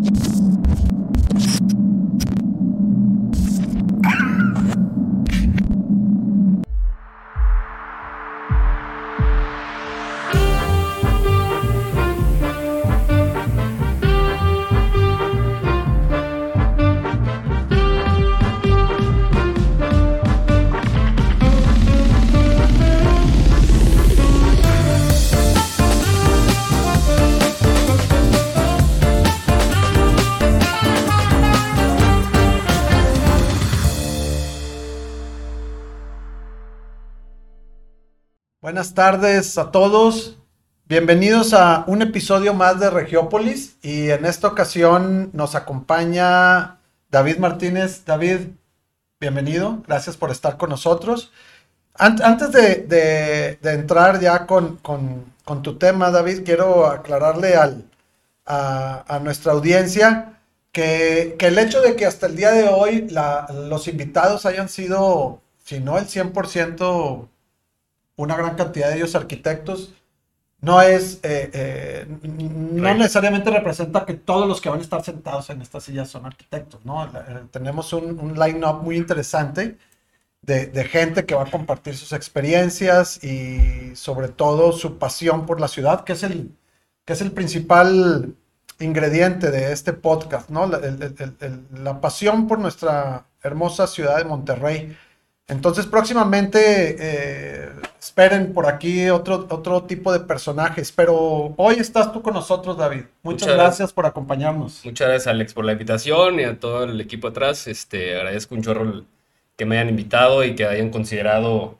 you Buenas tardes a todos. Bienvenidos a un episodio más de Regiópolis y en esta ocasión nos acompaña David Martínez. David, bienvenido. Gracias por estar con nosotros. antes de, entrar ya con, tu tema, David, quiero aclararle a, nuestra audiencia que, el hecho de que hasta el día de hoy los invitados hayan sido, si no el 100%, una gran cantidad de ellos arquitectos, no es, eh, eh, no necesariamente representa que todos los que van a estar sentados en esta silla son arquitectos, ¿no? Eh, tenemos un, un line-up muy interesante de, gente que va a compartir sus experiencias y sobre todo su pasión por la ciudad, que es el, que es el principal ingrediente de este podcast, ¿no? La, la pasión por nuestra hermosa ciudad de Monterrey. Entonces próximamente eh, esperen por aquí otro, otro tipo de personajes, pero hoy estás tú con nosotros, David. Muchas, gracias, por acompañarnos. Muchas gracias, Alex, por la invitación y a todo el equipo atrás. Este, agradezco un chorro que me hayan invitado y que hayan considerado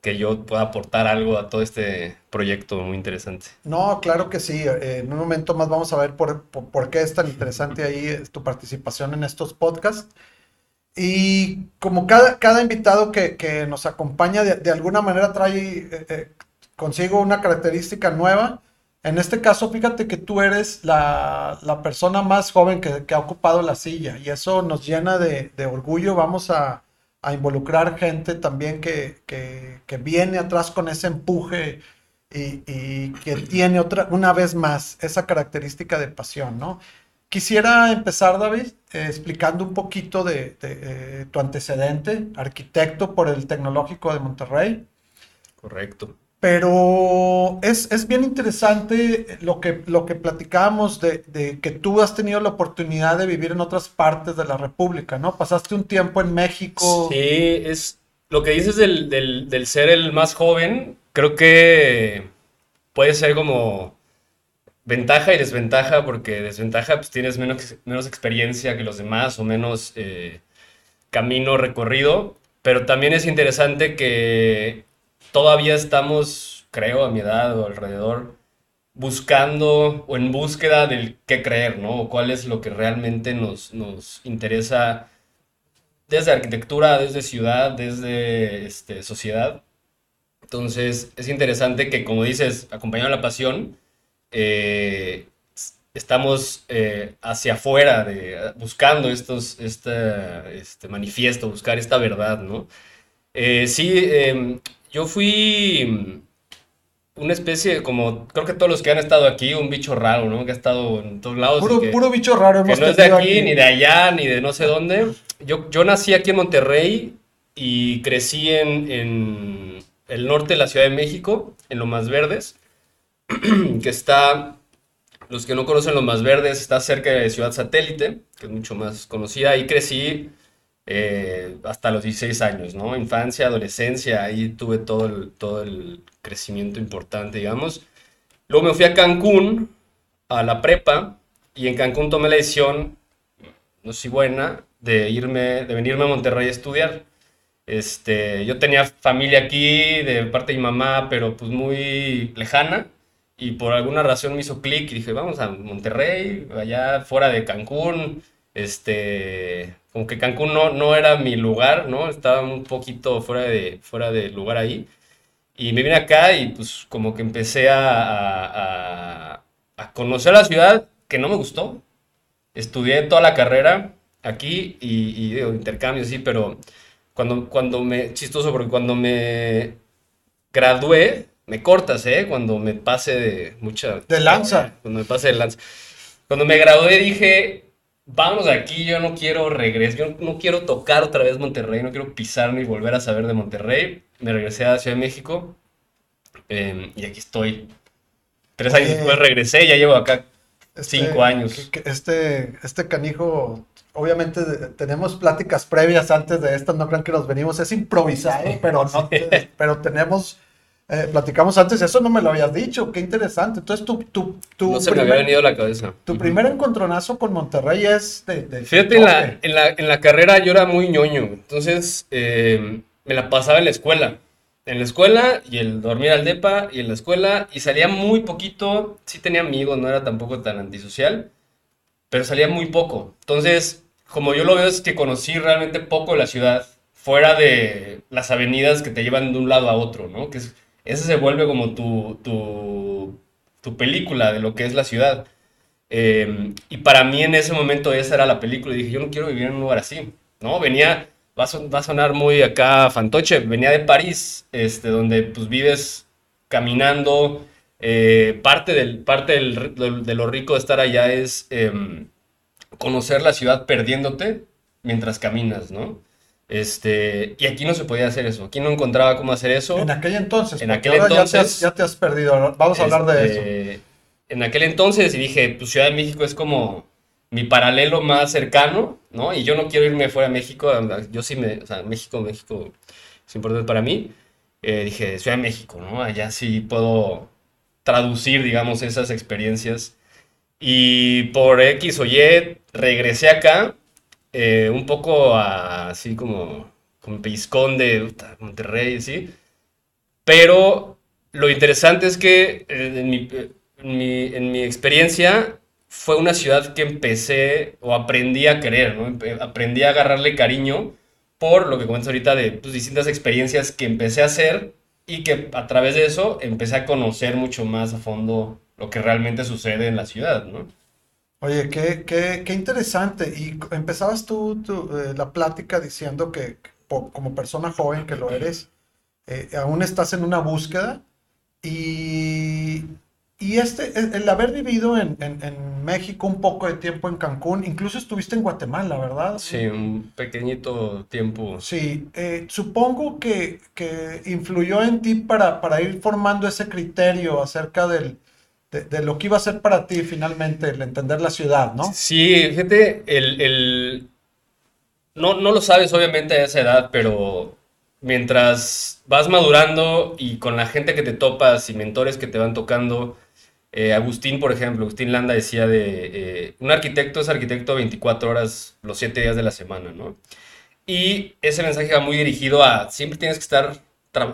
que yo pueda aportar algo a todo este proyecto muy interesante. No, claro que sí. Eh, en un momento más vamos a ver por, por qué es tan interesante ahí tu participación en estos podcasts. Y como cada, cada invitado que, nos acompaña de, alguna manera trae eh, eh, consigo una característica nueva. En este caso, fíjate que tú eres la, persona más joven que, ha ocupado la silla y eso nos llena de, orgullo. Vamos a, involucrar gente también que, viene atrás con ese empuje y, y, que tiene otra, una vez más esa característica de pasión, ¿no? Quisiera empezar, David, eh, explicando un poquito de, eh, tu antecedente, arquitecto por el Tecnológico de Monterrey. Correcto. Pero es, bien interesante lo que, lo que platicábamos de, que tú has tenido la oportunidad de vivir en otras partes de la República, ¿no? Pasaste un tiempo en México. Sí, es lo que dices del, del ser el más joven, creo que puede ser como ventaja y desventaja, porque desventaja pues tienes menos, menos experiencia que los demás o menos eh, camino recorrido, pero también es interesante que todavía estamos, creo, a mi edad o alrededor, buscando o en búsqueda del qué creer, ¿no? O cuál es lo que realmente nos, nos interesa desde arquitectura, desde ciudad, desde este, sociedad. Entonces, es interesante que, como dices, acompañado la pasión, eh, estamos eh, hacia afuera, de, buscando estos, este, este manifiesto, buscar esta verdad, ¿no? Eh, sí, em, yo fui una especie como, creo que todos los que han estado aquí, un bicho raro, ¿no? Que ha estado en todos lados. Puro, bicho raro que no es de aquí, ni de allá, ni de no sé dónde. Yo, yo nací aquí en Monterrey y crecí en, en el norte de la Ciudad de México, en lo más verdes. que está, los que no conocen los más verdes, está cerca de Ciudad Satélite, que es mucho más conocida. Ahí crecí eh, hasta los 16 años, ¿no? Infancia, adolescencia, ahí tuve todo el, todo el crecimiento importante, digamos. Luego me fui a Cancún, a la prepa, y en Cancún tomé la decisión, no sé buena, de irme, de venirme a Monterrey a estudiar. Este, yo tenía familia aquí de parte de mi mamá, pero pues muy lejana y por alguna razón me hizo clic y dije, vamos a Monterrey, allá fuera de Cancún, este, como que Cancún no, no era mi lugar, ¿no? Estaba un poquito fuera de, fuera de lugar ahí. Y me vine acá y pues como que empecé a, a, a conocer la ciudad que no me gustó. Estudié toda la carrera aquí y, y digo, intercambio, sí, pero cuando, cuando me, chistoso porque cuando me gradué, me cortas, ¿eh? Cuando me pase de mucha... De lanza. Cuando me pase de lanza. Cuando me gradué dije, vamos de aquí, yo no quiero regresar, yo no quiero tocar otra vez Monterrey, no quiero pisar ni volver a saber de Monterrey. Me regresé a Ciudad de México eh, y aquí estoy. Tres años Eh, después regresé, ya llevo acá Este- cinco años. Este, este canijo, obviamente tenemos pláticas previas antes de esto, no crean que nos venimos, es improvisado, pero no, pero tenemos, eh, platicamos antes, eso no me lo habías dicho, qué interesante. Entonces, tu, tu, tu, No se me había venido a la cabeza. tu primer encontronazo con Monterrey es de... de- Fíjate, en la, en, la, en la carrera yo era muy ñoño, entonces eh, me la pasaba en la escuela. En la escuela y el dormir al depa y en la escuela y salía muy poquito, sí tenía amigos, no era tampoco tan antisocial, pero salía muy poco. Entonces, como yo lo veo es que conocí realmente poco la ciudad, fuera de las avenidas que te llevan de un lado a otro, ¿no? Que es- ese se vuelve como tu, tu, película de lo que es la ciudad. Eh, y para mí en ese momento esa era la película. Y dije, yo no quiero vivir en un lugar así. ¿No? Venía, va a, va a sonar muy acá fantoche, venía de París, este, donde pues vives caminando. eh, parte del, parte del- de, de lo rico de estar allá es em, conocer la ciudad perdiéndote mientras caminas, ¿no? Este, y aquí no se podía hacer eso. Aquí no encontraba cómo hacer eso. En aquel entonces, En aquel ahora ya te, has, entonces- ya te has perdido, vamos a hablar de eso. Este, En aquel entonces y dije, pues Ciudad de México es como mi paralelo más cercano, ¿no? Y yo no quiero irme fuera de México, yo sí me, o sea, México, México es importante para mí. Eh, dije, Ciudad de México, ¿no? Allá sí puedo traducir, digamos, esas experiencias. Y por X o Y regresé acá, eh, un poco así como, como pellizcón Monterrey, ¿sí? Pero lo interesante es que eh, en mi, en mi, en mi experiencia fue una ciudad que empecé o aprendí a querer, ¿no? Aprendí a agarrarle cariño por lo que comentas ahorita de pues, distintas experiencias que empecé a hacer y que a través de eso empecé a conocer mucho más a fondo lo que realmente sucede en la ciudad, ¿no? Oye, qué, qué, qué interesante. Y empezabas tú, eh, la plática diciendo que como persona joven que lo eres, eh, aún estás en una búsqueda y, y este, el, el haber vivido en, en- en México un poco de tiempo en Cancún, incluso estuviste en Guatemala, ¿verdad? Sí, un pequeñito tiempo. Sí, eh, supongo que, que influyó en ti para, para ir formando ese criterio acerca del, de, lo que iba a ser para ti finalmente el entender la ciudad, ¿no? Sí, fíjate, el, el- No, no lo sabes obviamente a esa edad, pero mientras vas madurando y con la gente que te topas y mentores que te van tocando, eh, Agustín, por ejemplo, Agustín Landa decía de, eh, un arquitecto es arquitecto 24 horas los 7 días de la semana, ¿no? Y ese mensaje va muy dirigido a siempre tienes que estar,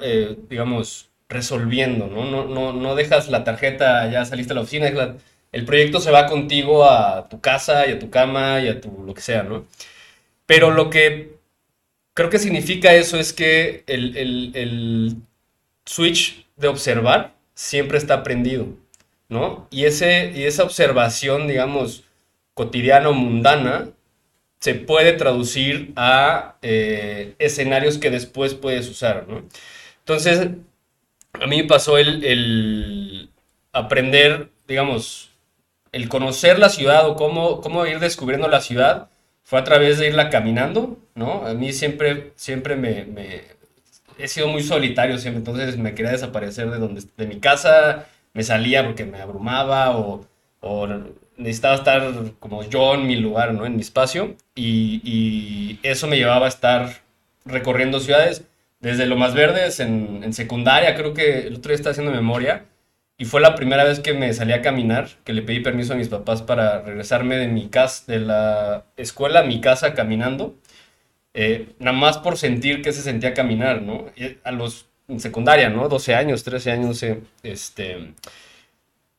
eh, digamos, resolviendo, ¿no? No, no, no dejas la tarjeta, ya saliste a la oficina, la- el proyecto se va contigo a tu casa y a tu cama y a tu lo que sea, ¿no? Pero lo que creo que significa eso es que el, el- el switch de observar siempre está prendido, ¿no? Y, ese, y esa observación, digamos, cotidiana o mundana, se puede traducir a eh, escenarios que después puedes usar, ¿no? Entonces, a mí me pasó el, el aprender, digamos, el conocer la ciudad o cómo, cómo ir descubriendo la ciudad fue a través de irla caminando, ¿no? A mí siempre, siempre me, he sido muy solitario siempre, entonces me quería desaparecer de donde, de mi casa, me salía porque me abrumaba o, o necesitaba estar como yo en mi lugar, ¿no? En mi espacio y eso me llevaba a estar recorriendo ciudades desde lo más verdes en, en secundaria, creo que el otro día estaba haciendo memoria y fue la primera vez que me salí a caminar, que le pedí permiso a mis papás para regresarme de mi casa, de la escuela a mi casa caminando, eh, nada más por sentir que se sentía caminar, ¿no? A los en secundaria, ¿no? 12 años, 13 años, sé, este...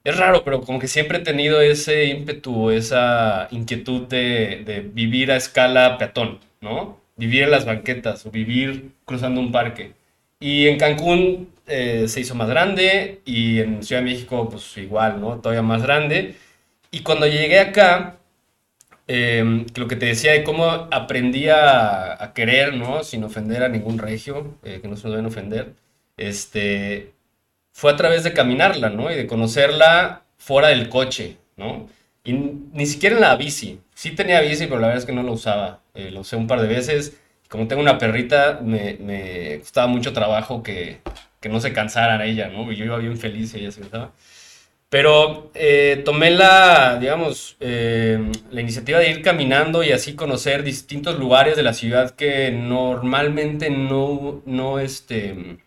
Es raro, pero como que siempre he tenido ese ímpetu, esa inquietud de, de vivir a escala peatón, ¿no? Vivir en las banquetas o vivir cruzando un parque. Y en Cancún eh, se hizo más grande y en Ciudad de México pues igual, ¿no? Todavía más grande. Y cuando llegué acá, eh, lo que te decía de cómo aprendí a, a querer, ¿no? Sin ofender a ningún regio, eh, que no se nos deben ofender, este, fue a través de caminarla, ¿no? Y de conocerla fuera del coche, ¿no? Y ni siquiera en la bici. Sí tenía bici, pero la verdad es que no lo usaba. Eh, lo usé un par de veces. Como tengo una perrita, me, me costaba mucho trabajo que, que, no se cansara ella, ¿no? Yo iba bien feliz y ella se cansaba. Pero eh, tomé la, digamos, eh, la iniciativa de ir caminando y así conocer distintos lugares de la ciudad que normalmente no, no este,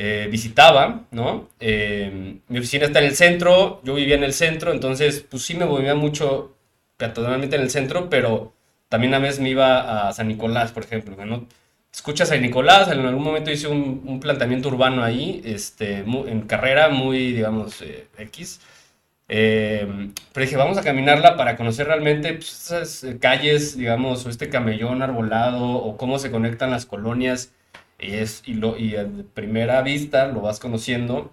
eh, visitaba, ¿no? Eh, mi oficina está en el centro, yo vivía en el centro, entonces pues sí me movía mucho peatonalmente en el centro, pero también a veces me iba a San Nicolás, por ejemplo, ¿no? Escuchas a San Nicolás, en algún momento hice un, un planteamiento urbano ahí, este, en carrera muy, digamos, eh, X. pero dije, vamos a caminarla para conocer realmente pues, esas calles, digamos, o este camellón arbolado, o cómo se conectan las colonias y, es, y, lo, y a primera vista lo vas conociendo.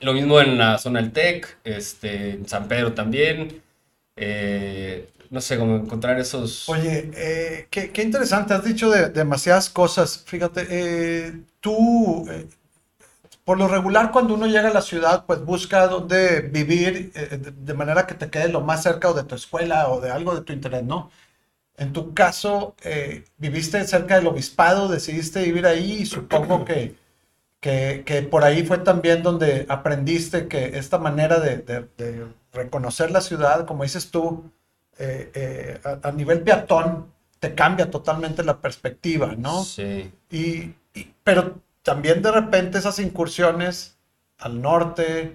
Lo mismo en la zona del TEC, este, en San Pedro también. Eh, no sé, cómo encontrar esos... Oye, eh, qué, qué, interesante, has dicho de, demasiadas cosas. Fíjate, eh, tú, eh, por lo regular, cuando uno llega a la ciudad, pues busca dónde vivir eh, de, de, manera que te quede lo más cerca o de tu escuela o de algo de tu interés, ¿no? En tu caso, eh, viviste cerca del obispado, decidiste vivir ahí y supongo que, que, que, por ahí fue también donde aprendiste que esta manera de, de, de reconocer la ciudad, como dices tú, eh, eh, a, a, nivel peatón, te cambia totalmente la perspectiva, ¿no? Sí. Y, y, pero también de repente esas incursiones al norte,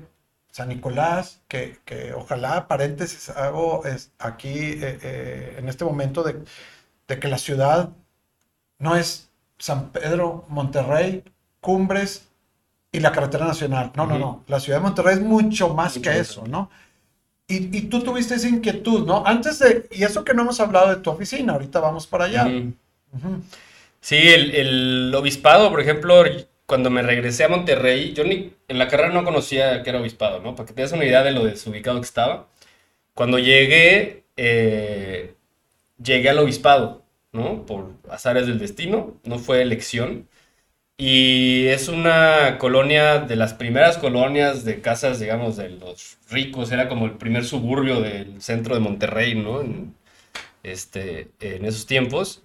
San Nicolás, que, que, ojalá, paréntesis, hago es aquí eh, eh, en este momento de, de, que la ciudad no es San Pedro, Monterrey, Cumbres y la carretera nacional. No, uh -huh. no, no. La ciudad de Monterrey es mucho más mucho que eso, ¿no? Y, y, tú tuviste esa inquietud, ¿no? Antes de, y eso que no hemos hablado de tu oficina, ahorita vamos para allá. Uh -huh. Uh -huh. Sí, el, el obispado, por ejemplo, cuando me regresé a Monterrey, yo ni en la carrera no conocía que era obispado, ¿no? Para que te des una idea de lo desubicado que estaba. Cuando llegué, eh, llegué al obispado, ¿no? Por azares del destino, no fue elección. Y es una colonia de las primeras colonias de casas, digamos, de los ricos. Era como el primer suburbio del centro de Monterrey, ¿no? En, este, en esos tiempos.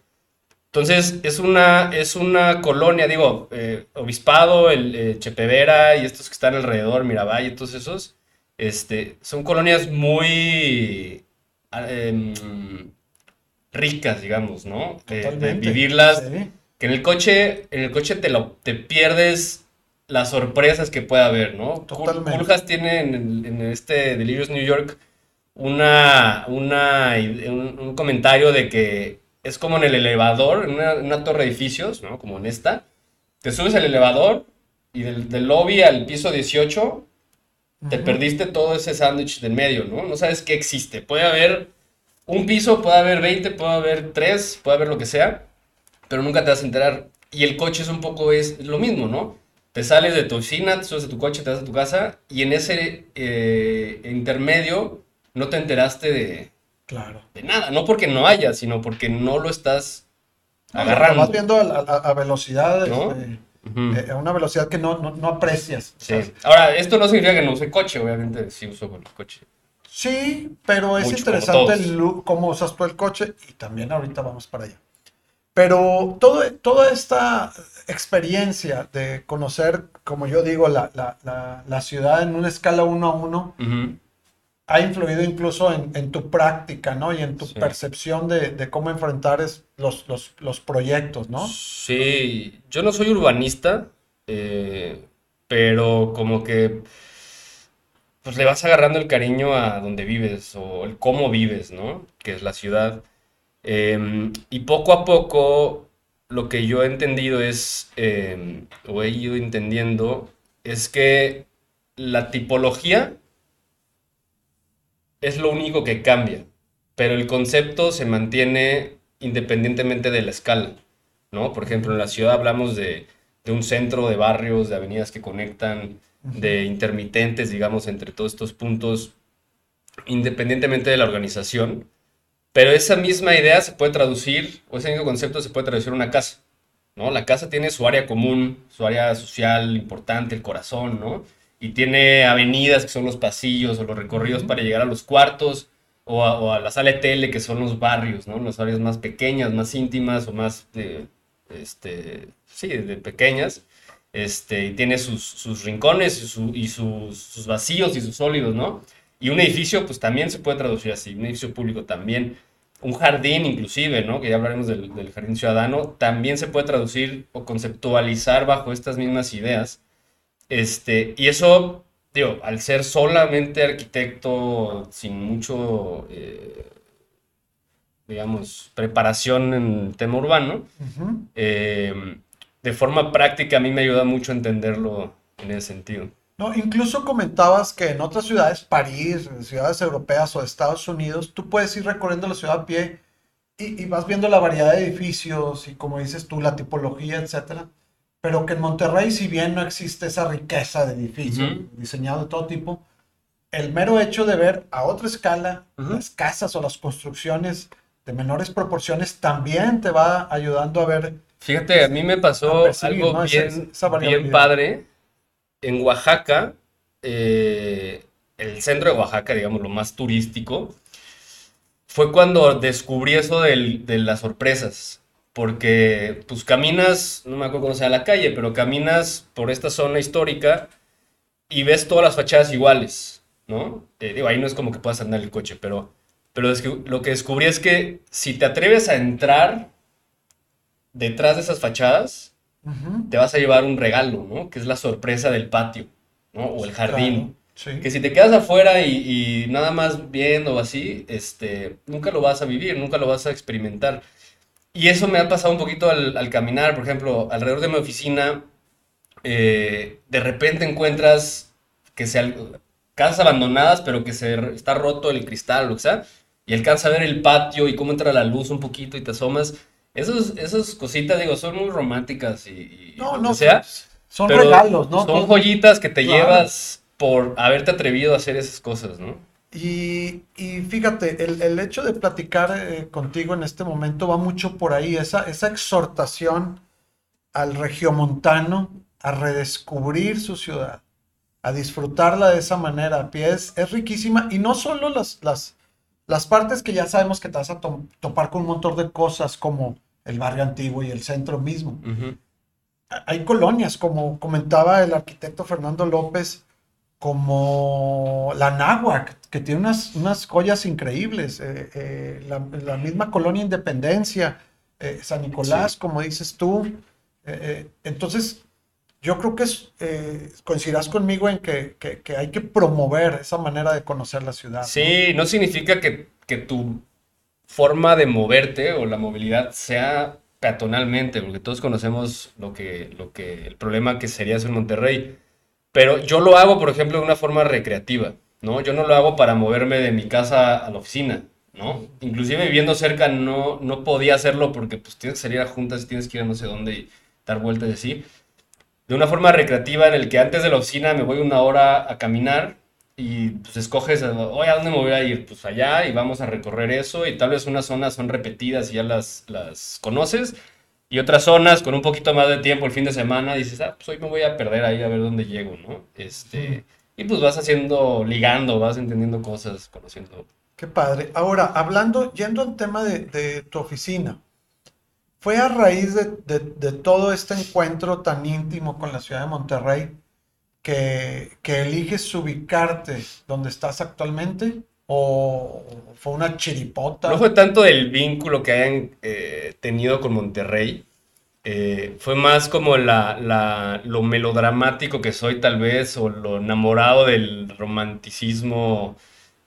Entonces, es una, es una colonia, digo, eh, Obispado, el eh, Chepevera y estos que están alrededor, Miravalle, todos esos, este, son colonias muy eh, ricas, digamos, ¿no? De, de vivirlas. Sí. Que en el coche, en el coche te, lo, te pierdes las sorpresas que puede haber, ¿no? Totalmente. Puljas tiene en, en, este Delirious New York una, una, un, un comentario de que es como en el elevador, en una, una, torre de edificios, ¿no? Como en esta. Te subes al elevador y del, del lobby al piso 18 uh -huh. te perdiste todo ese sándwich del medio, ¿no? No sabes qué existe. Puede haber un piso, puede haber 20, puede haber 3, puede haber lo que sea, pero nunca te vas a enterar. Y el coche es un poco es, lo mismo, ¿no? Te sales de tu oficina, te subes de tu coche, te vas a tu casa y en ese eh, intermedio no te enteraste de, Claro. De nada, no porque no haya, sino porque no lo estás agarrando. Vas viendo a, a, a velocidad, ¿no? uh -huh. a una velocidad que no, no, no aprecias. Sí. Ahora, esto no significa que no use coche, obviamente sí uso el coche. Sí, pero es Mucho, interesante el look, cómo usas tú el coche y también ahorita vamos para allá. Pero todo, toda esta experiencia de conocer, como yo digo, la, la, la, la ciudad en una escala uno a uno, uh -huh ha influido incluso en, en, tu práctica, ¿no? Y en tu sí. percepción de, de, cómo enfrentar es, los, los, los, proyectos, ¿no? Sí, yo no soy urbanista, eh, pero como que pues le vas agarrando el cariño a donde vives o el cómo vives, ¿no? Que es la ciudad. Eh, y poco a poco lo que yo he entendido es, eh, o he ido entendiendo, es que la tipología es lo único que cambia, pero el concepto se mantiene independientemente de la escala, ¿no? Por ejemplo, en la ciudad hablamos de, de un centro de barrios, de avenidas que conectan, de intermitentes, digamos, entre todos estos puntos, independientemente de la organización, pero esa misma idea se puede traducir, o ese mismo concepto se puede traducir a una casa, ¿no? La casa tiene su área común, su área social importante, el corazón, ¿no? Y tiene avenidas que son los pasillos o los recorridos para llegar a los cuartos, o a, la sala de tele, que son los barrios, ¿no? Las áreas más pequeñas, más íntimas o más, este, sí, de pequeñas. Este, y tiene sus, rincones y, sus, vacíos y sus sólidos, ¿no? Y un edificio, pues también se puede traducir así, un edificio público también. Un jardín, inclusive, ¿no? Que ya hablaremos del, del jardín ciudadano, también se puede traducir o conceptualizar bajo estas mismas ideas. Este, y eso digo, al ser solamente arquitecto sin mucho, eh, digamos, preparación en el tema urbano, eh, de forma práctica a mí me ayuda mucho a entenderlo en ese sentido. No, incluso comentabas que en otras ciudades, París, ciudades europeas o Estados Unidos, tú puedes ir recorriendo la ciudad a pie y, y vas viendo la variedad de edificios y como dices tú, la tipología, etcétera pero que en Monterrey, si bien no existe esa riqueza de edificios diseñados de todo tipo, el mero hecho de ver a otra escala las casas o las construcciones de menores proporciones también te va ayudando a ver. Fíjate, a mí me pasó algo bien, padre. En Oaxaca, eh, el centro de Oaxaca, digamos, lo más turístico, fue cuando descubrí eso de las sorpresas porque pues caminas, no me acuerdo cómo sea la calle, pero caminas por esta zona histórica y ves todas las fachadas iguales, ¿no? Eh, digo, ahí no es como que puedas andar el coche, pero, pero es que, lo que descubrí es que si te atreves a entrar detrás de esas fachadas, te vas a llevar un regalo, ¿no? Que es la sorpresa del patio, ¿no? O el jardín. Que si te quedas afuera y, y, nada más viendo así, este, nunca lo vas a vivir, nunca lo vas a experimentar. Y eso me ha pasado un poquito al, caminar, por ejemplo, alrededor de mi oficina, eh, de repente encuentras que se, casas abandonadas, pero que se está roto el cristal, o sea, y alcanza a ver el patio y cómo entra la luz un poquito y te asomas. Esos, esas cositas, digo, son muy románticas y, no, no, sea. Son regalos, ¿no? Son joyitas que te llevas por haberte atrevido a hacer esas cosas, ¿no? Y, fíjate, el, hecho de platicar eh, contigo en este momento va mucho por ahí, esa, esa exhortación al regiomontano a redescubrir su ciudad, a disfrutarla de esa manera a pie, es, riquísima y no solo las, las, las partes que ya sabemos que te vas a topar con un montón de cosas como el barrio antiguo y el centro mismo. Hay colonias, como comentaba el arquitecto Fernando López, como la Náhuac, que tiene unas, unas joyas increíbles, eh, eh, la, misma colonia Independencia, eh, San Nicolás, como dices tú. entonces, yo creo que coincidirás conmigo en que, hay que promover esa manera de conocer la ciudad. Sí, no, significa que, que, tu forma de moverte o la movilidad sea peatonalmente, porque todos conocemos lo que, lo que, el problema que sería eso en Monterrey pero yo lo hago, por ejemplo, de una forma recreativa, ¿no? Yo no lo hago para moverme de mi casa a la oficina, ¿no? Inclusive viviendo cerca no, no podía hacerlo porque pues tienes que salir a juntas y tienes que ir a no sé dónde y dar vueltas y así. De una forma recreativa en el que antes de la oficina me voy una hora a caminar y pues escoges, oye, ¿a dónde me voy a ir? Pues allá y vamos a recorrer eso y tal vez unas zonas son repetidas y ya las, las conoces y otras zonas con un poquito más de tiempo el fin de semana, dices, ah, pues hoy me voy a perder ahí a ver dónde llego, ¿no? Este, y pues vas haciendo, ligando, vas entendiendo cosas, conociendo. Qué padre. Ahora, hablando, yendo al tema de, tu oficina, ¿fue a raíz de, todo este encuentro tan íntimo con la ciudad de Monterrey que, que eliges ubicarte donde estás actualmente? ¿O fue una chiripota? No fue tanto del vínculo que hayan eh, tenido con Monterrey. Eh, fue más como la, lo melodramático que soy tal vez, o lo enamorado del romanticismo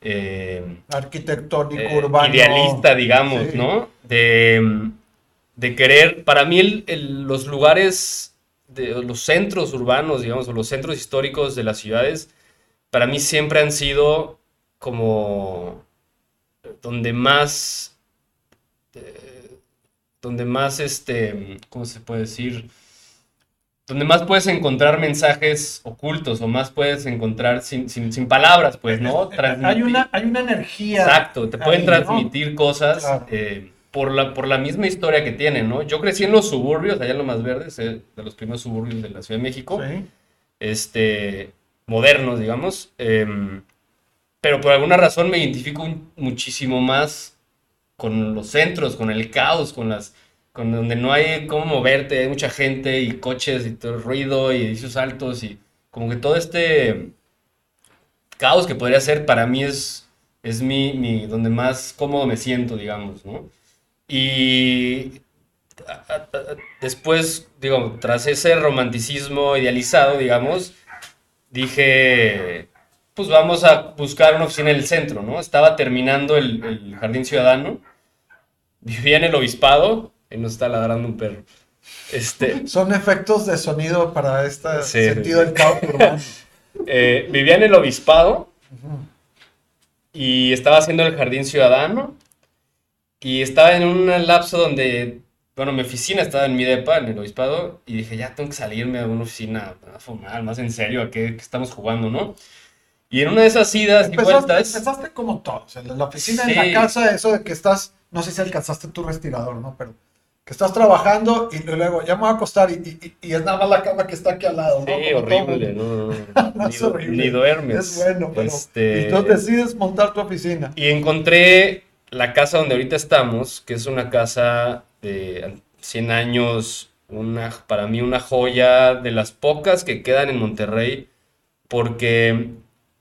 eh, arquitectónico, urbano. Idealista, digamos, ¿no? De, querer, para mí los lugares, de, los centros urbanos, digamos, o los centros históricos de las ciudades, para mí siempre han sido como donde más, eh, donde más, este, ¿cómo se puede decir? Donde más puedes encontrar mensajes ocultos o más puedes encontrar sin, sin, palabras, pues, ¿no? Hay una, hay una energía. Exacto, te pueden transmitir cosas eh, por, la, por la misma historia que tienen, ¿no? Yo crecí en los suburbios, allá en lo más verdes, eh, de los primeros suburbios de la Ciudad de México, este, modernos, digamos. Em, pero por alguna razón me identifico muchísimo más con los centros, con el caos, con las con donde no hay cómo moverte, hay mucha gente y coches y todo el ruido y edificios altos y como que todo este caos que podría ser para mí es, es mi, mi donde más cómodo me siento, digamos, ¿no? Y después, digo, tras ese romanticismo idealizado, digamos, dije, pues vamos a buscar una oficina en el centro, ¿no? Estaba terminando el, el Jardín Ciudadano, vivía en el Obispado, y nos está ladrando un perro. Este, Son efectos de sonido para este sentido del caos urbano. Eh, vivía en el obispado y estaba haciendo el jardín ciudadano y estaba en un lapso donde, bueno, mi oficina estaba en mi depa, en el obispado, y dije, ya tengo que salirme a una oficina a fumar, más en serio, a qué, estamos jugando, ¿no? Y en una de esas idas y vueltas... Empezaste como todos, en la oficina, en la casa, eso de que estás, no sé si alcanzaste tu respirador, ¿no? Pero que estás trabajando y luego ya me voy a acostar y, es nada más la cama que está aquí al lado. Sí, horrible, no, no, es horrible. Ni duermes. Es bueno, pero este... y tú decides montar tu oficina. Y encontré la casa donde ahorita estamos, que es una casa de 100 años, una, para mí una joya de las pocas que quedan en Monterrey, porque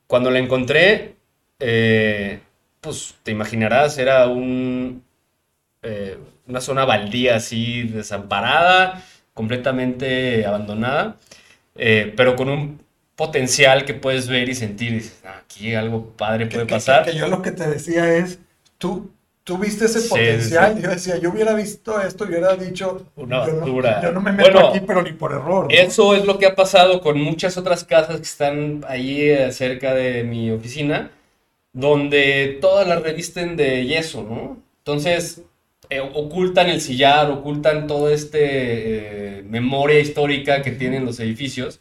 cuando la encontré, eh, pues te imaginarás, era un... Eh, una zona baldía así, desamparada, completamente abandonada, eh, pero con un potencial que puedes ver y sentir. Y dices, ah, aquí algo padre puede pasar. Que, yo lo que te decía es, tú, tú viste ese potencial. Yo decía, yo hubiera visto esto y hubiera dicho, una basura. Yo no, me meto aquí, pero ni por error. Eso es lo que ha pasado con muchas otras casas que están ahí eh, cerca de mi oficina, donde todas las revisten de yeso, ¿no? Entonces, eh, ocultan el sillar, ocultan toda esta eh, memoria histórica que tienen los edificios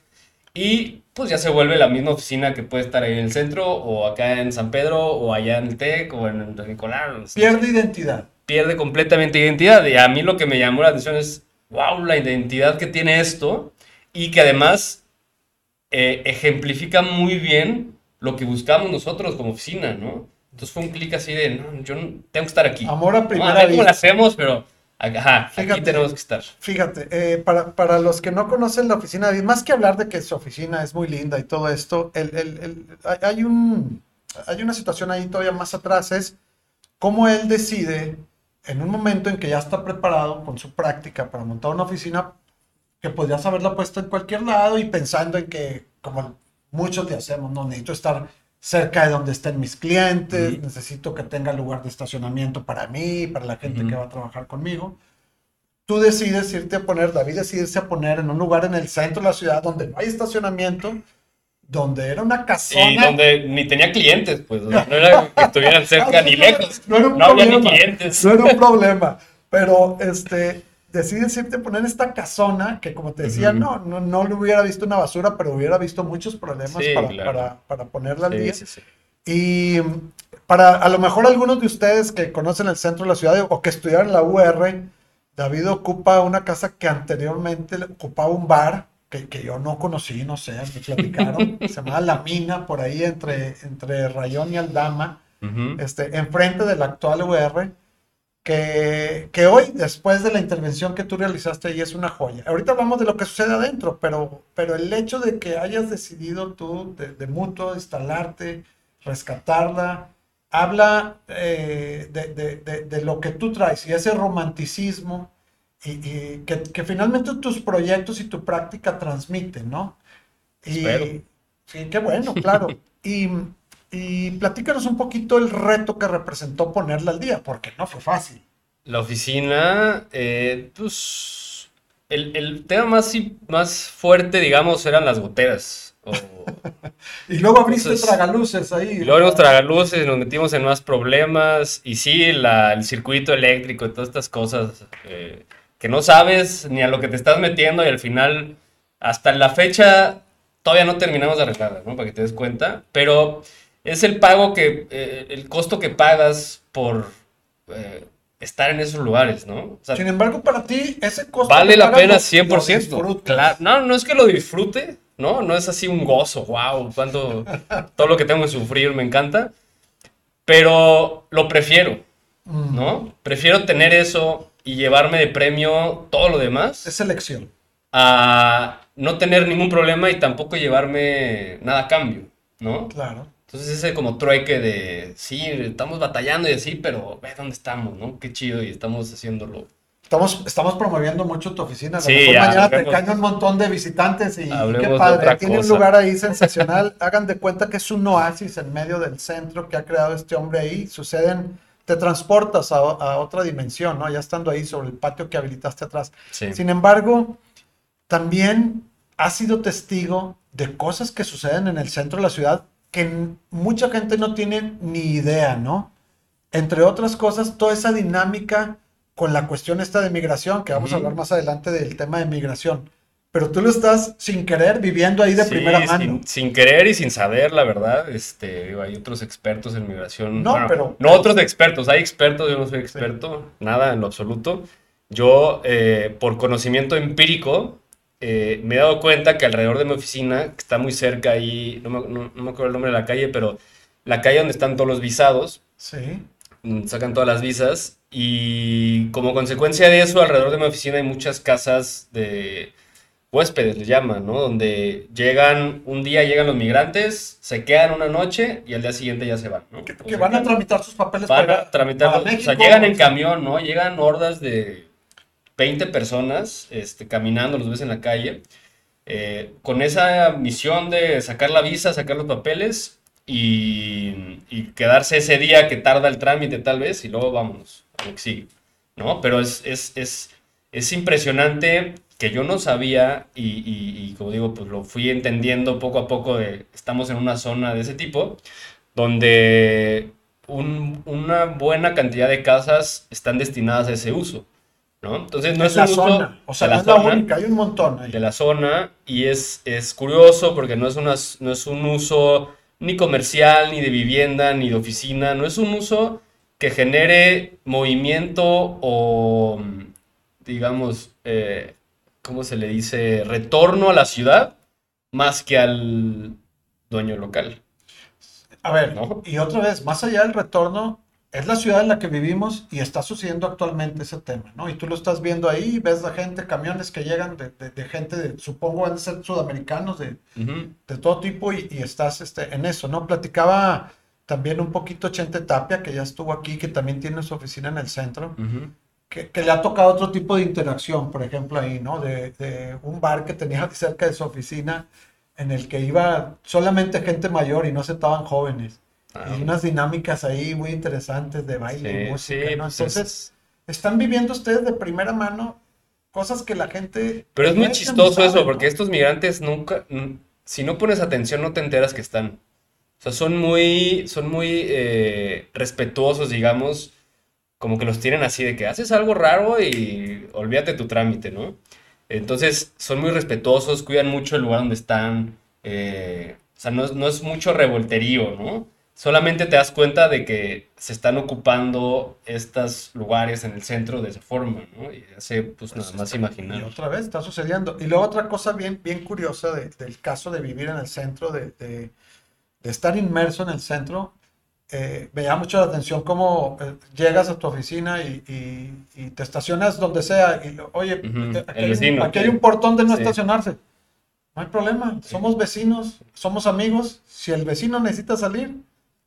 y pues ya se vuelve la misma oficina que puede estar ahí en el centro o acá en San Pedro o allá en el TEC o en Nicolás. Pierde identidad. Pierde completamente identidad y a mí lo que me llamó la atención es, wow, la identidad que tiene esto y que además eh, ejemplifica muy bien lo que buscamos nosotros como oficina, ¿no? Entonces fue un clic así de, no, yo tengo que estar aquí. Amor a primera no, cómo lo hacemos, pero ajá, aquí tenemos que estar. Fíjate, eh, para, para, los que no conocen la oficina más que hablar de que su oficina es muy linda y todo esto, el, el, el, hay, un, hay una situación ahí todavía más atrás, es cómo él decide, en un momento en que ya está preparado con su práctica para montar una oficina, que podrías haberla puesto en cualquier lado y pensando en que, como muchos le hacemos, no necesito estar cerca de donde estén mis clientes, necesito que tenga lugar de estacionamiento para mí, para la gente que va a trabajar conmigo. Tú decides irte a poner, David decide irse a poner en un lugar en el centro de la ciudad donde no hay estacionamiento, donde era una casona. Y donde ni tenía clientes, pues, no era que estuvieran cerca ni lejos. No, era un había ni clientes. No era un problema, pero este decides irte a poner esta casona que, como te decía, no, no, no le hubiera visto una basura, pero hubiera visto muchos problemas para, para, ponerla al día. y para a lo mejor algunos de ustedes que conocen el centro de la ciudad o que estudiaron la UR, David ocupa una casa que anteriormente ocupaba un bar que, que yo no conocí, no sé, me platicaron. se llamaba La Mina, por ahí entre, entre Rayón y Aldama, este, enfrente de la actual UR que, hoy, después de la intervención que tú realizaste ahí, es una joya. Ahorita hablamos de lo que sucede adentro, pero, pero el hecho de que hayas decidido tú de, mutuo instalarte, rescatarla, habla eh, de, lo que tú traes y ese romanticismo y, que, finalmente tus proyectos y tu práctica transmiten, ¿no? Y, Sí, qué bueno, claro. y y platícanos un poquito el reto que representó ponerla al día, porque no fue fácil. La oficina, eh, pues, el, tema más, más fuerte, digamos, eran las goteras. y luego abriste tragaluces ahí. Y luego abrimos tragaluces, nos metimos en más problemas. Y sí, el circuito eléctrico y todas estas cosas eh, que no sabes ni a lo que te estás metiendo y al final, hasta la fecha, todavía no terminamos de arreglarla, ¿no? Para que te des cuenta. Pero es el pago que, eh, el costo que pagas por eh, estar en esos lugares, ¿no? Sin embargo, para ti, ese costo... Vale la pena 100%. Claro, no, no es que lo disfrute, ¿no? No es así un gozo, wow, cuánto, todo lo que tengo que sufrir me encanta, pero lo prefiero, Mm. ¿no? Prefiero tener eso y llevarme de premio todo lo demás Es elección. a no tener ningún problema y tampoco llevarme nada a cambio, ¿no? Claro. Entonces ese como trueque de, sí, estamos batallando y así, pero ve dónde estamos, ¿no? Qué chido y estamos haciéndolo. Estamos, estamos promoviendo mucho tu oficina. A lo Sí, mejor ya, mañana te caen un montón de visitantes y, qué padre. Tiene un lugar ahí sensacional. Hagan de cuenta que es un oasis en medio del centro que ha creado este hombre ahí. Suceden, te transportas a, a otra dimensión, ¿no? Ya estando ahí sobre el patio que habilitaste atrás. Sí. Sin embargo, también has sido testigo de cosas que suceden en el centro de la ciudad que mucha gente no tiene ni idea, ¿no? Entre otras cosas, toda esa dinámica con la cuestión esta de migración, que vamos a hablar más adelante del tema de migración. Pero tú lo estás sin querer viviendo ahí de Sí, primera mano. Sin, sin querer y sin saber, la verdad, este, digo, hay otros expertos en migración. No, Bueno, pero- No otros expertos, hay expertos, yo no soy experto, nada en lo absoluto. Yo, eh, por conocimiento empírico, eh, me he dado cuenta que alrededor de mi oficina, que está muy cerca ahí, no me, no- no me acuerdo el nombre de la calle, pero la calle donde están todos los visados, Sí. mm, sacan todas las visas y como consecuencia de eso, alrededor de mi oficina hay muchas casas de huéspedes, le llaman, ¿no? Donde llegan, un día llegan los migrantes, se quedan una noche y al día siguiente ya se van, ¿no? Que, que van a tramitar sus papeles van para, a tramitar, para o sea, México. llegan en camión, ¿no? Llegan hordas de 20 personas este, caminando, los ves en la calle, eh, con esa misión de sacar la visa, sacar los papeles y, quedarse ese día que tarda el trámite tal vez y luego vámonos lo que sigue, ¿no? Pero es, es, es, es impresionante que yo no sabía y, como digo, pues lo fui entendiendo poco a poco estamos en una zona de ese tipo, donde un- una buena cantidad de casas están destinadas a ese uso, ¿no? Entonces no Es es, la un uso zona. O sea, de no la es la zona, única, hay un montón ahí. de la zona y es, es curioso porque no es, una, no es un uso ni comercial, ni de vivienda, ni de oficina, no es un uso que genere movimiento o, digamos, eh, ¿cómo se le dice? Retorno a la ciudad más que al dueño local. A ver, ¿no? y otra vez, más allá del retorno, es la ciudad en la que vivimos y está sucediendo actualmente ese tema, ¿no? Y tú lo estás viendo ahí, ves la gente, camiones que llegan de, de- de gente, de, supongo, han de ser sudamericanos, de, de todo tipo, y, y estás este, en eso, ¿no? Platicaba también un poquito Chente Tapia, que ya estuvo aquí, que también tiene su oficina en el centro, que, que le ha tocado otro tipo de interacción, por ejemplo, ahí, ¿no? De, de un bar que tenía cerca de su oficina, en el que iba solamente gente mayor y no aceptaban jóvenes. Ah, y unas dinámicas ahí muy interesantes de baile y música, sí, ¿no? pues Entonces, es- están viviendo ustedes de primera mano cosas que la gente... Pero es muy ni chistoso sabe, eso, ¿no? porque estos migrantes nunca, si no pones atención, no te enteras que están. O sea, son muy, son muy eh, respetuosos, digamos, como que los tienen así de que haces algo raro y olvídate tu trámite, ¿no? Entonces, son muy respetuosos, cuidan mucho el lugar donde están. eh, o sea, no, es- no es mucho revolterío, ¿no? Solamente te das cuenta de que se están ocupando estos lugares en el centro de esa forma, ¿no? Y hace, pues, nada más Y imaginar. otra vez está sucediendo. Y luego otra cosa bien, bien curiosa de- del caso de vivir en el centro, de, de- de estar inmerso en el centro, eh, me llama mucho la atención cómo eh, llegas a tu oficina y, y- y te estacionas donde sea y, oye, Ujú, eh, aquí, el hay un, vecino, aquí hay un portón de no Sí. estacionarse. No hay problema, somos vecinos, somos amigos. Si el vecino necesita salir,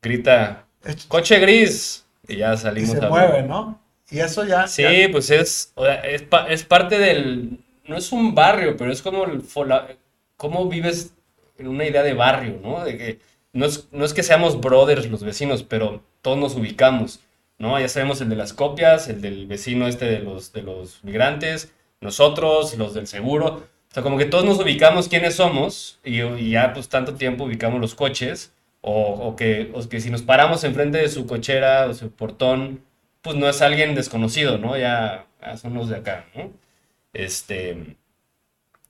Grita, coche gris. Y ya y salimos se a- mueve, ¿no? Y eso ya... Sí, ya- pues es, o sea, es, pa- es parte del, no es un barrio, pero es como el, cómo vives en una idea de barrio, ¿no? De que no es, no es que seamos brothers los vecinos, pero todos nos ubicamos, ¿no? Ya sabemos el de las copias, el del vecino este de los, de los migrantes, nosotros, los del seguro. O sea, como que todos nos ubicamos quiénes somos y, y ya pues tanto tiempo ubicamos los coches o, o que, o que si nos paramos enfrente de su cochera o su portón, pues no es alguien desconocido, ¿no? Ya, ya son los de acá, ¿no? Este,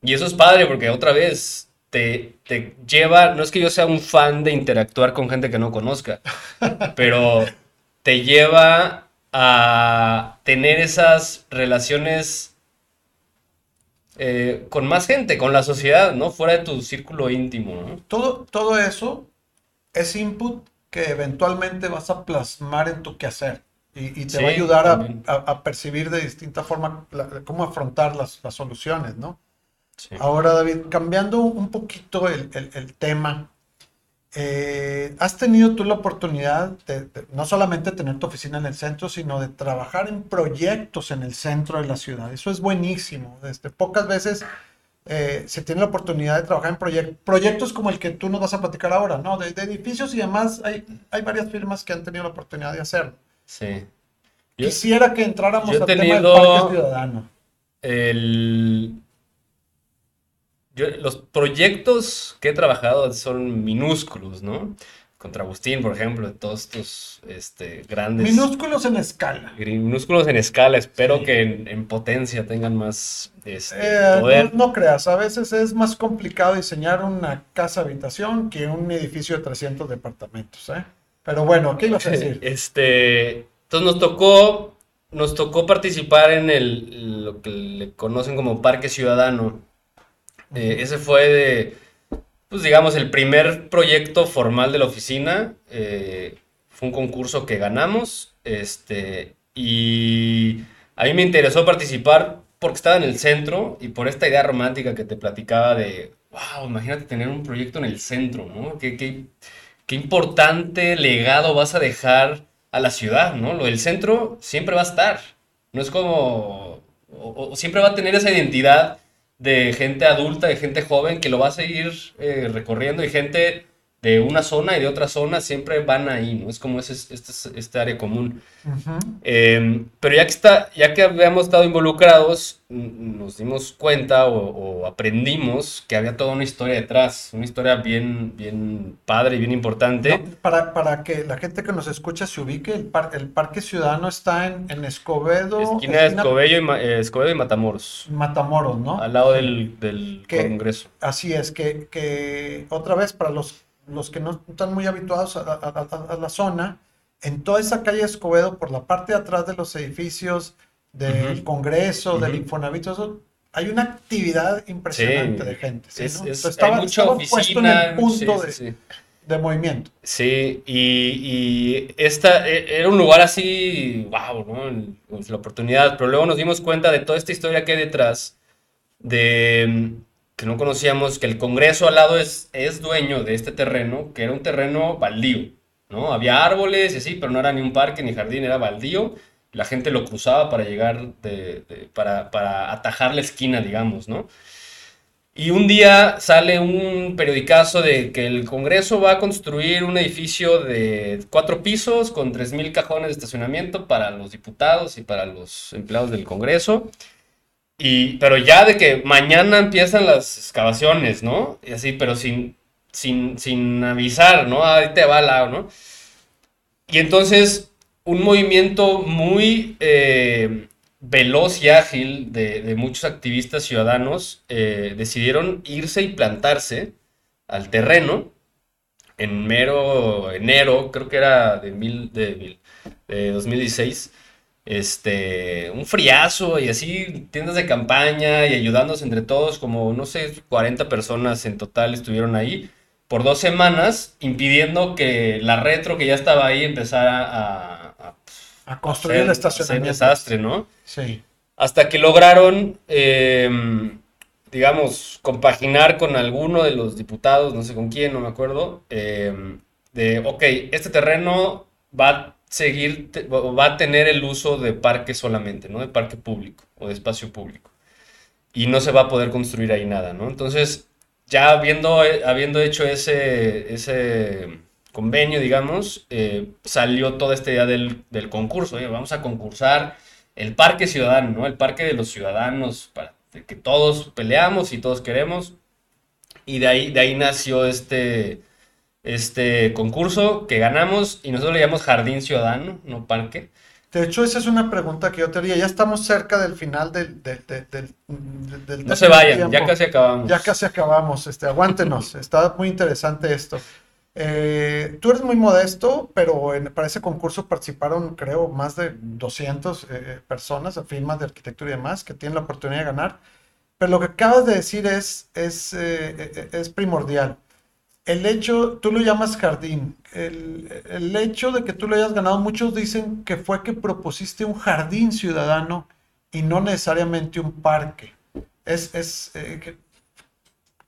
y eso es padre porque otra vez te, te lleva, no es que yo sea un fan de interactuar con gente que no conozca, pero te lleva a tener esas relaciones eh, con más gente, con la sociedad, ¿no? Fuera de tu círculo íntimo, ¿no? Todo, todo eso es input que eventualmente vas a plasmar en tu quehacer y, y te Sí, va a ayudar a, también. a- a percibir de distinta forma la- cómo afrontar las, las soluciones, ¿no? Sí. Ahora, David, cambiando un poquito el, el- el tema, eh, ¿has tenido tú la oportunidad de, de no solamente tener tu oficina en el centro, sino de trabajar en proyectos en el centro de la ciudad? Eso es buenísimo. Este, pocas veces eh, se tiene la oportunidad de trabajar en proyec- proyectos como el que tú nos vas a platicar ahora, ¿no? De, de edificios y demás, hay, hay varias firmas que han tenido la oportunidad de hacerlo. Sí. Yo- Quisiera que entráramos al tema del parque ciudadano. El... yo- los proyectos que he trabajado son minúsculos, ¿no? Contra Agustín, por ejemplo, todos estos este, grandes... Minúsculos en escala. minúsculos en escala. Espero Sí. que en, en potencia tengan más este, Eh, poder. no, no creas, a veces es más complicado diseñar una casa habitación que un edificio de 300 departamentos, ¿eh? Pero bueno, ¿qué ibas a decir? Este, entonces nos tocó, nos tocó participar en el, lo que le conocen como Parque Ciudadano. Eh, ese fue de, pues digamos, el primer proyecto formal de la oficina. Eh, fue un concurso que ganamos, este, y a mí me interesó participar porque estaba en el centro y por esta idea romántica que te platicaba de, wow, imagínate tener un proyecto en el centro, ¿no? Qué, qué- qué importante legado vas a dejar a la ciudad, ¿no? Lo del centro siempre va a estar. No es como... O, o siempre va a tener esa identidad de gente adulta, de gente joven que lo va a seguir eh, recorriendo y gente de una zona y de otra zona siempre van ahí, ¿no? Es como ese, este, este área común. Eh, pero ya que, está, ya que habíamos estado involucrados, nos dimos cuenta o, o aprendimos que había toda una historia detrás, una historia bien, bien padre y bien importante. No, para, para que la gente que nos escucha se ubique, el, par- el Parque Ciudadano está en, en Escobedo, Esquina de Escobedo y, Ma- eh, Escobedo y Matamoros, Matamoros, ¿no? al lado del, del Que- Congreso. Así es, que, que otra vez para los, los que no están muy habituados a, a- a- la zona, en toda esa calle Escobedo, por la parte de atrás de los edificios del Ujú. Congreso, del Ujú. Infonavit, todo eso, hay una actividad impresionante Sí, de gente. ¿sí, Es, no? es- estaba, hay mucha estaba puesto en oficina. el punto sí, de, de movimiento. Sí, y, y esta e- era un lugar así, wow, ¿no? Pues, la oportunidad, pero luego nos dimos cuenta de toda esta historia que hay detrás, de que no conocíamos que el Congreso al lado es, es dueño de este terreno, que era un terreno baldío, ¿no? Había árboles y así, pero no era ni un parque ni jardín, era baldío. La gente lo cruzaba para llegar, para, para atajar la esquina, digamos, ¿no? Y un día sale un periodicazo de que el Congreso va a construir un edificio de cuatro pisos con 3.000 cajones de estacionamiento para los diputados y para los empleados del Congreso. Y, pero ya de que mañana empiezan las excavaciones, ¿no? Y así, pero sin, sin, sin avisar, ¿no? Ahí te va la, ¿no? Y entonces un movimiento muy eh, veloz y ágil de, muchos activistas ciudadanos eh, decidieron irse y plantarse al terreno en mero enero, creo que era de, mil, de, de 2016, este, un friazo y así, tiendas de campaña y ayudándose entre todos, como no sé, 40 personas en total estuvieron ahí por dos semanas, impidiendo que la retro que ya estaba ahí empezara a, a A construir hacer estacionamiento. desastre, ¿no? Sí. Hasta que lograron, eh, digamos, compaginar con alguno de los diputados, no sé con quién, no me acuerdo, eh, de, ok, este terreno va seguir, va a tener el uso de parque solamente, ¿no? De parque público o de espacio público. Y no se va a poder construir ahí nada, ¿no? Entonces, ya habiendo, habiendo hecho ese, ese convenio, digamos, eh, salió toda esta idea del, del concurso. Vamos a concursar el parque ciudadano, ¿no? El parque de los ciudadanos, para que todos peleamos y todos queremos. Y de ahí, de ahí nació este, este concurso que ganamos y nosotros le llamamos Jardín Ciudadano, no parque. De hecho, esa es una pregunta que yo te haría. Ya estamos cerca del final del, del, del, del- No se vayan, ya tiempo. casi acabamos. Ya casi acabamos. Este, aguántenos. Está muy interesante esto. Eh, tú eres muy modesto, pero en- para ese concurso participaron, creo, más de 200 eh, personas, firmas de arquitectura y demás, que tienen la oportunidad de ganar. pero lo que acabas de decir es, es, eh, es primordial. El hecho, tú lo llamas jardín, el, el, hecho de que tú lo hayas ganado, muchos dicen que fue que propusiste un jardín ciudadano y no necesariamente un parque. Es, es eh,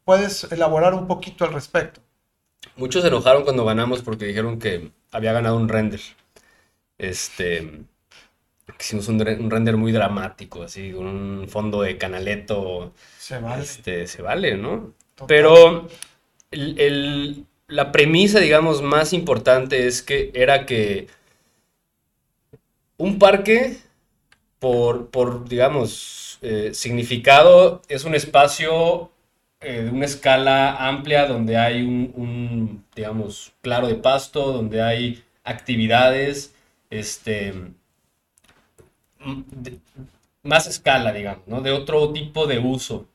¿Puedes elaborar un poquito al respecto? Muchos se enojaron cuando ganamos porque dijeron que había ganado un render. Este, hicimos un, render muy dramático, así, con un fondo de canaleto. Se vale. Este, se vale, ¿no? Pero la premisa, digamos, más importante es que era que un parque, por, por digamos, eh, significado, es un espacio eh, de una escala amplia donde hay un, digamos, claro de pasto, donde hay actividades, este, más escala, digamos, ¿no? De otro tipo de uso.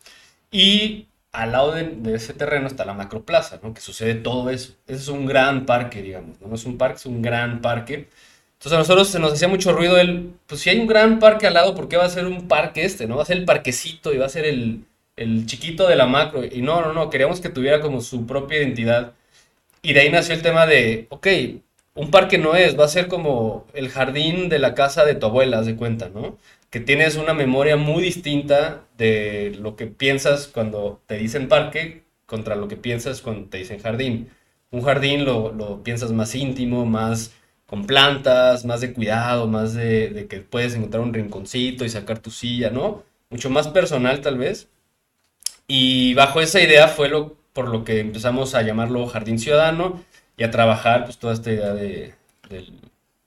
Y al lado de, ese terreno está la macroplaza, ¿no? Que sucede todo eso. Ese es un gran parque, digamos, ¿no? es un parque, es un gran parque. Entonces a nosotros se nos hacía mucho ruido el, pues si hay un gran parque al lado, ¿por qué va a ser un parque este, no? Va a ser el parquecito y va a ser el, el chiquito de la macro. Y no, no, no, queríamos que tuviera como su propia identidad. Y de ahí nació el tema de, ok, un parque no es, va a ser como el jardín de la casa de tu abuela, haz de cuenta, ¿no? Que tienes una memoria muy distinta de lo que piensas cuando te dicen parque contra lo que piensas cuando te dicen jardín. Un jardín lo, piensas más íntimo, más con plantas, más de cuidado, más de, de, que puedes encontrar un rinconcito y sacar tu silla, ¿no? Mucho más personal tal vez. Y bajo esa idea fue lo, por lo que empezamos a llamarlo Jardín Ciudadano y a trabajar pues toda esta idea de, del,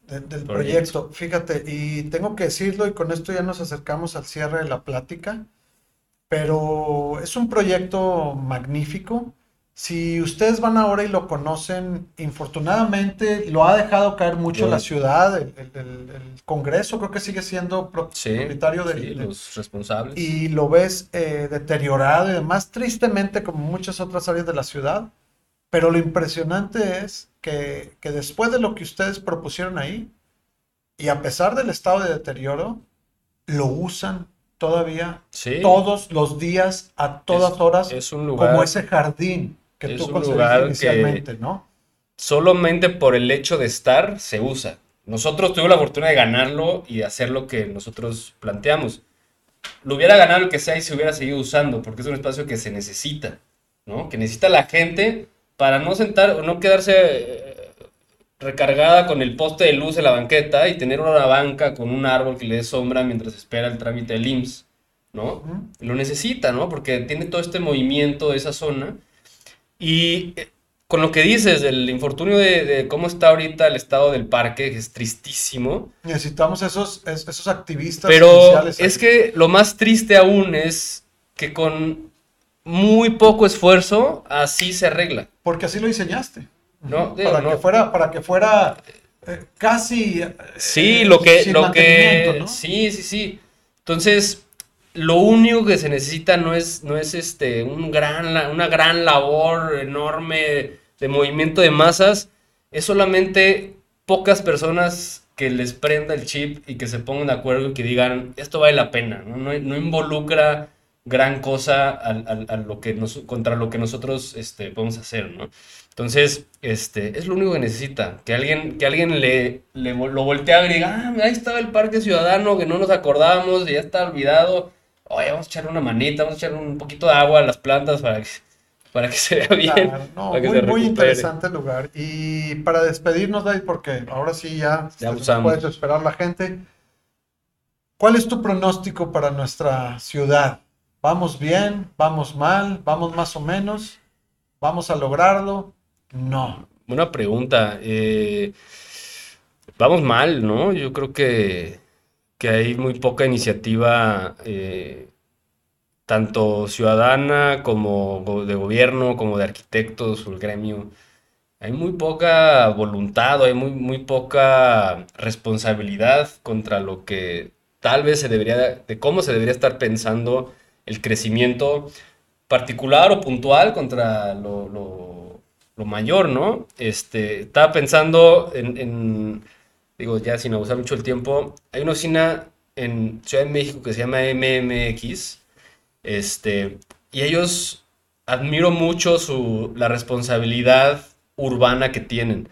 del proyecto. Fíjate, y tengo que decirlo y con esto ya nos acercamos al cierre de la plática, pero es un proyecto magnífico. Si ustedes van ahora y lo conocen, infortunadamente lo ha dejado caer mucho la ciudad, el, Congreso creo que sigue siendo propietario de, los responsables. Y lo ves eh, deteriorado y demás, tristemente como muchas otras áreas de la ciudad. Pero lo impresionante es que, después de lo que ustedes propusieron ahí, y a pesar del estado de deterioro, lo usan todavía todos los días, a todas horas, es un lugar, como ese jardín que tú construiste inicialmente, ¿no? Solamente por el hecho de estar se usa. Nosotros tuvimos la fortuna de ganarlo y hacer lo que nosotros planteamos. Lo hubiera ganado el que sea y se hubiera seguido usando, porque es un espacio que se necesita, ¿no? Que necesita la gente para no sentar o no quedarse eh, recargada con el poste de luz en la banqueta y tener una banca con un árbol que le dé sombra mientras espera el trámite del IMSS, ¿no? Lo necesita, ¿no? Porque tiene todo este movimiento de esa zona. Y eh, con lo que dices del infortunio de, cómo está ahorita el estado del parque, que es tristísimo. Necesitamos esos, esos activistas. Pero es que lo más triste aún es que con muy poco esfuerzo, así se arregla. Porque así lo diseñaste. No, para, Que fuera, para que fuera eh, casi. Eh, sí, lo que. Lo que Sí, sí, sí. Entonces, lo único que se necesita no es, no es este, un gran, una gran labor enorme de movimiento de masas, es solamente pocas personas que les prenda el chip y que se pongan de acuerdo y que digan, esto vale la pena, no, no, no involucra gran cosa a, lo que nos, contra lo que nosotros este, podemos hacer, ¿no? Entonces, este, es lo único que necesita, que alguien, que alguien le, le lo voltee a diga, ah, ahí estaba el Parque Ciudadano, que no nos acordábamos, ya está olvidado, oye, vamos a echarle una manita, vamos a echarle un poquito de agua a las plantas para que, para que se vea bien. muy, interesante el lugar. Y para despedirnos, David, porque ahora sí ya, ya puedes esperar la gente. ¿Cuál es tu pronóstico para nuestra ciudad? ¿Vamos bien? ¿Vamos mal? ¿Vamos más o menos? ¿Vamos a lograrlo? No. Buena pregunta. Eh, vamos mal, ¿no? Yo creo que, hay muy poca iniciativa, eh, tanto ciudadana como de gobierno, como de arquitectos o el gremio. Hay muy poca voluntad, hay muy, muy poca responsabilidad contra lo que tal vez se debería, de cómo se debería estar pensando el crecimiento particular o puntual contra lo, mayor, ¿no? Este, estaba pensando en, digo, ya sin abusar mucho el tiempo, hay una oficina en Ciudad de México que se llama MMX Este, y ellos admiro mucho su, la responsabilidad urbana que tienen.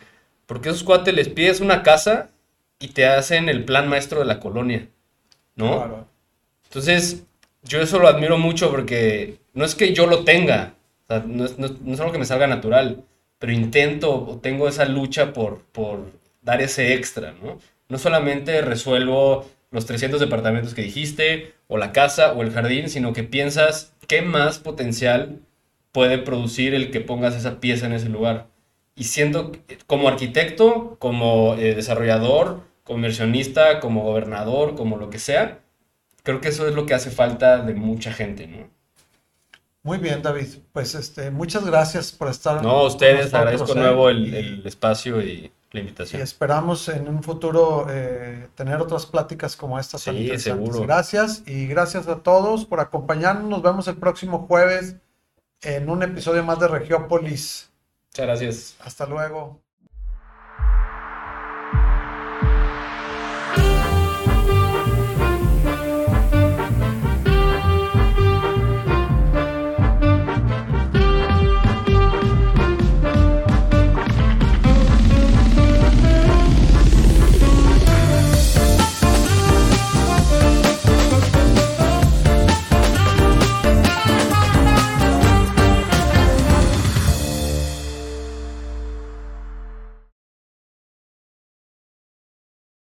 Porque esos cuates les pides una casa y te hacen el plan maestro de la colonia, ¿no? Claro. Entonces, yo eso lo admiro mucho porque no es que yo lo tenga, no, es, no, no es algo que me salga natural, pero intento o tengo esa lucha por, por dar ese extra, ¿no? No solamente resuelvo los 300 departamentos que dijiste, o la casa, o el jardín, sino que piensas qué más potencial puede producir el que pongas esa pieza en ese lugar. Y siendo como arquitecto, como eh, desarrollador, como inversionista, como gobernador, como lo que sea, creo que eso es lo que hace falta de mucha gente, ¿no? Muy bien, David. Pues este, muchas gracias por estar. No, a ustedes, agradezco de ¿eh? nuevo el, Y- el espacio y la Y invitación. esperamos en un futuro eh, tener otras pláticas como estas Sí, seguro. Gracias y gracias a todos por acompañarnos. Nos vemos el próximo jueves en un episodio más de Regiópolis. Muchas gracias. Hasta luego.